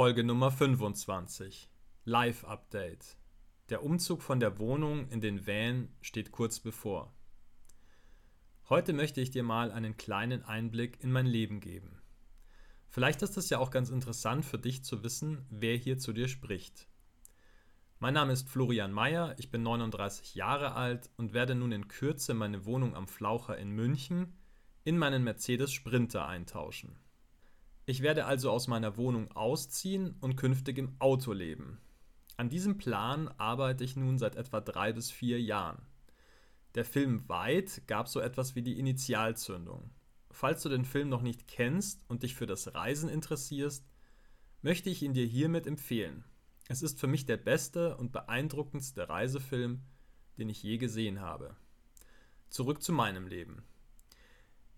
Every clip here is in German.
Folge Nummer 25. Live-Update. Der Umzug von der Wohnung in den Van steht kurz bevor. Heute möchte ich dir mal einen kleinen Einblick in mein Leben geben. Vielleicht ist es ja auch ganz interessant für dich zu wissen, wer hier zu dir spricht. Mein Name ist Florian Mayer, ich bin 39 Jahre alt und werde nun in Kürze meine Wohnung am Flaucher in München in meinen Mercedes Sprinter eintauschen. Ich werde also aus meiner Wohnung ausziehen und künftig im Auto leben. An diesem Plan arbeite ich nun seit etwa drei bis vier Jahren. Der Film Weit gab so etwas wie die Initialzündung. Falls du den Film noch nicht kennst und dich für das Reisen interessierst, möchte ich ihn dir hiermit empfehlen. Es ist für mich der beste und beeindruckendste Reisefilm, den ich je gesehen habe. Zurück zu meinem Leben.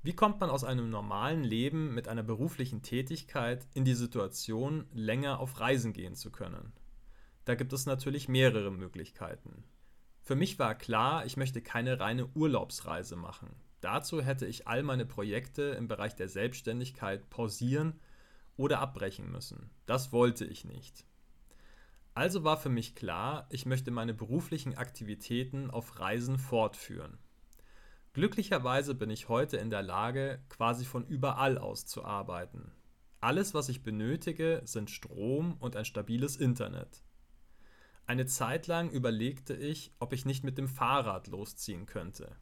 Wie kommt man aus einem normalen Leben mit einer beruflichen Tätigkeit in die Situation, länger auf Reisen gehen zu können? Da gibt es natürlich mehrere Möglichkeiten. Für mich war klar, ich möchte keine reine Urlaubsreise machen. Dazu hätte ich all meine Projekte im Bereich der Selbstständigkeit pausieren oder abbrechen müssen. Das wollte ich nicht. Also war für mich klar, ich möchte meine beruflichen Aktivitäten auf Reisen fortführen. Glücklicherweise bin ich heute in der Lage, quasi von überall aus zu arbeiten. Alles, was ich benötige, sind Strom und ein stabiles Internet. Eine Zeit lang überlegte ich, ob ich nicht mit dem Fahrrad losziehen könnte.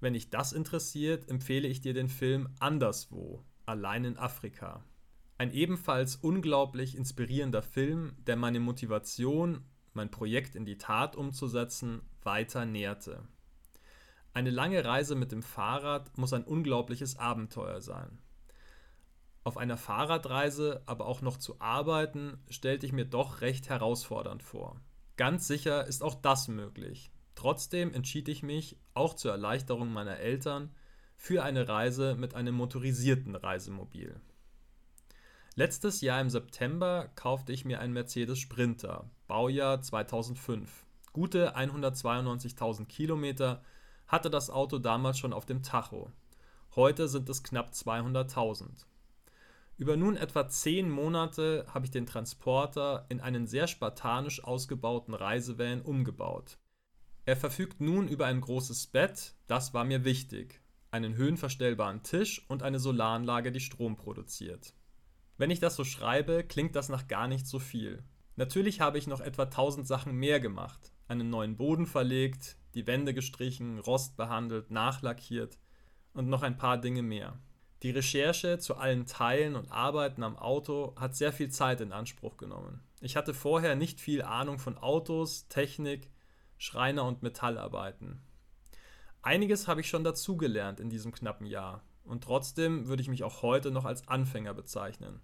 Wenn dich das interessiert, empfehle ich dir den Film Anderswo, allein in Afrika. Ein ebenfalls unglaublich inspirierender Film, der meine Motivation, mein Projekt in die Tat umzusetzen, weiter nährte. Eine lange Reise mit dem Fahrrad muss ein unglaubliches Abenteuer sein. Auf einer Fahrradreise aber auch noch zu arbeiten, stellte ich mir doch recht herausfordernd vor. Ganz sicher ist auch das möglich. Trotzdem entschied ich mich, auch zur Erleichterung meiner Eltern, für eine Reise mit einem motorisierten Reisemobil. Letztes Jahr im September kaufte ich mir einen Mercedes Sprinter, Baujahr 2005. Gute 192.000 Kilometer hatte das Auto damals schon auf dem Tacho. Heute sind es knapp 200.000. Über nun etwa zehn Monate habe ich den Transporter in einen sehr spartanisch ausgebauten Reisevan umgebaut. Er verfügt nun über ein großes Bett, das war mir wichtig, einen höhenverstellbaren Tisch und eine Solaranlage, die Strom produziert. Wenn ich das so schreibe, klingt das nach gar nicht so viel. Natürlich habe ich noch etwa 1000 Sachen mehr gemacht, einen neuen Boden verlegt, die Wände gestrichen, Rost behandelt, nachlackiert und noch ein paar Dinge mehr. Die Recherche zu allen Teilen und Arbeiten am Auto hat sehr viel Zeit in Anspruch genommen. Ich hatte vorher nicht viel Ahnung von Autos, Technik, Schreiner- und Metallarbeiten. Einiges habe ich schon dazugelernt in diesem knappen Jahr und trotzdem würde ich mich auch heute noch als Anfänger bezeichnen.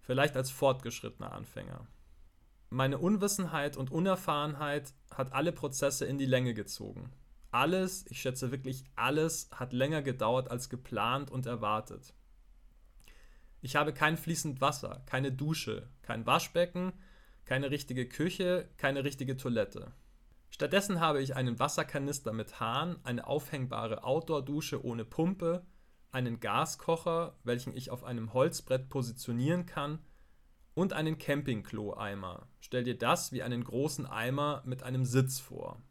Vielleicht als fortgeschrittener Anfänger. Meine Unwissenheit und Unerfahrenheit hat alle Prozesse in die Länge gezogen. Alles, ich schätze wirklich alles, hat länger gedauert als geplant und erwartet. Ich habe kein fließend Wasser, keine Dusche, kein Waschbecken, keine richtige Küche, keine richtige Toilette. Stattdessen habe ich einen Wasserkanister mit Hahn, eine aufhängbare Outdoor-Dusche ohne Pumpe, einen Gaskocher, welchen ich auf einem Holzbrett positionieren kann, und einen Campingklo-Eimer. Stell dir das wie einen großen Eimer mit einem Sitz vor.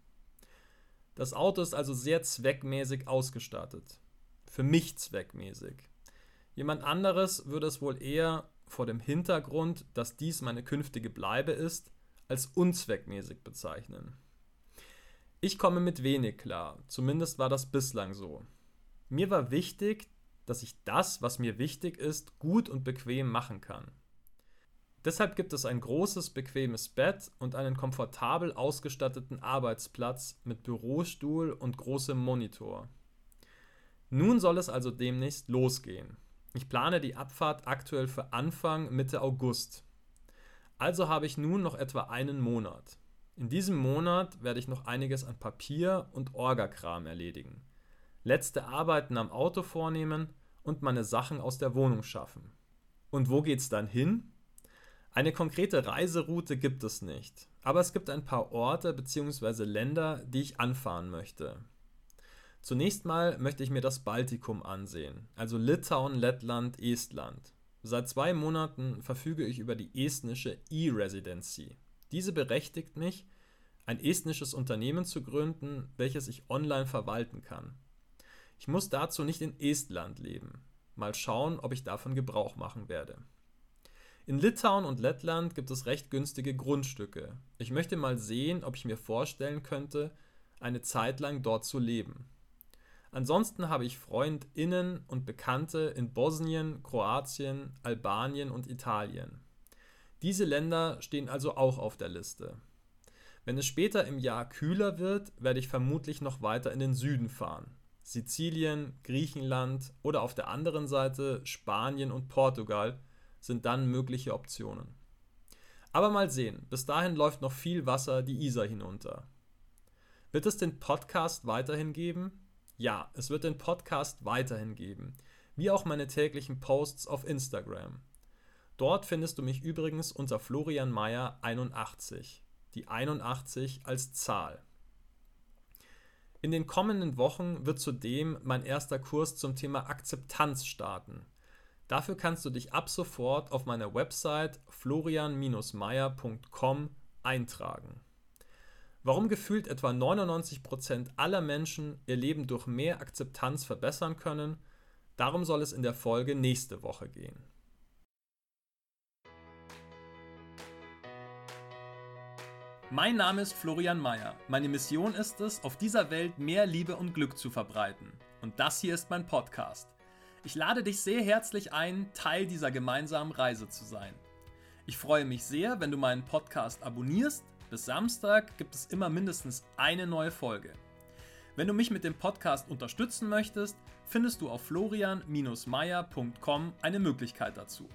Das Auto ist also sehr zweckmäßig ausgestattet. Für mich zweckmäßig. Jemand anderes würde es wohl eher vor dem Hintergrund, dass dies meine künftige Bleibe ist, als unzweckmäßig bezeichnen. Ich komme mit wenig klar, zumindest war das bislang so. Mir war wichtig, dass ich das, was mir wichtig ist, gut und bequem machen kann. Deshalb gibt es ein großes, bequemes Bett und einen komfortabel ausgestatteten Arbeitsplatz mit Bürostuhl und großem Monitor. Nun soll es also demnächst losgehen. Ich plane die Abfahrt aktuell für Anfang Mitte August. Also habe ich nun noch etwa einen Monat. In diesem Monat werde ich noch einiges an Papier und Orgakram erledigen, letzte Arbeiten am Auto vornehmen und meine Sachen aus der Wohnung schaffen. Und wo geht's dann hin? Eine konkrete Reiseroute gibt es nicht, aber es gibt ein paar Orte bzw. Länder, die ich anfahren möchte. Zunächst mal möchte ich mir das Baltikum ansehen, also Litauen, Lettland, Estland. Seit zwei Monaten verfüge ich über die estnische E-Residency. Diese berechtigt mich, ein estnisches Unternehmen zu gründen, welches ich online verwalten kann. Ich muss dazu nicht in Estland leben. Mal schauen, ob ich davon Gebrauch machen werde. In Litauen und Lettland gibt es recht günstige Grundstücke. Ich möchte mal sehen, ob ich mir vorstellen könnte, eine Zeit lang dort zu leben. Ansonsten habe ich Freundinnen und Bekannte in Bosnien, Kroatien, Albanien und Italien. Diese Länder stehen also auch auf der Liste. Wenn es später im Jahr kühler wird, werde ich vermutlich noch weiter in den Süden fahren. Sizilien, Griechenland oder auf der anderen Seite Spanien und Portugal sind dann mögliche Optionen. Aber mal sehen, bis dahin läuft noch viel Wasser die Isar hinunter. Wird es den Podcast weiterhin geben? Ja, es wird den Podcast weiterhin geben, wie auch meine täglichen Posts auf Instagram. Dort findest du mich übrigens unter Florian Meyer 81, die 81 als Zahl. In den kommenden Wochen wird zudem mein erster Kurs zum Thema Akzeptanz starten. Dafür kannst du dich ab sofort auf meiner Website florian-meyer.com eintragen. Warum gefühlt etwa 99% aller Menschen ihr Leben durch mehr Akzeptanz verbessern können, darum soll es in der Folge nächste Woche gehen. Mein Name ist Florian Mayer. Meine Mission ist es, auf dieser Welt mehr Liebe und Glück zu verbreiten. Und das hier ist mein Podcast. Ich lade dich sehr herzlich ein, Teil dieser gemeinsamen Reise zu sein. Ich freue mich sehr, wenn du meinen Podcast abonnierst bis Samstag gibt es immer mindestens eine neue Folge. Wenn du mich mit dem Podcast unterstützen möchtest, findest du auf florian-meier.com eine Möglichkeit dazu.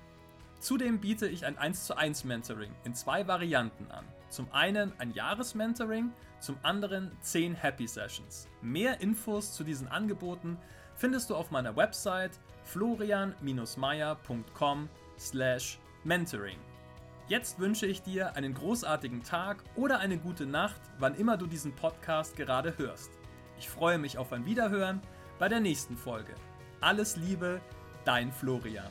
Zudem biete ich ein 1 zu 1 Mentoring in zwei Varianten an. Zum einen ein Jahresmentoring, zum anderen 10 Happy Sessions. Mehr Infos zu diesen Angeboten findest du auf meiner Website florian-meier.com/mentoring. Jetzt wünsche ich dir einen großartigen Tag oder eine gute Nacht, wann immer du diesen Podcast gerade hörst. Ich freue mich auf ein Wiederhören bei der nächsten Folge. Alles Liebe, dein Florian.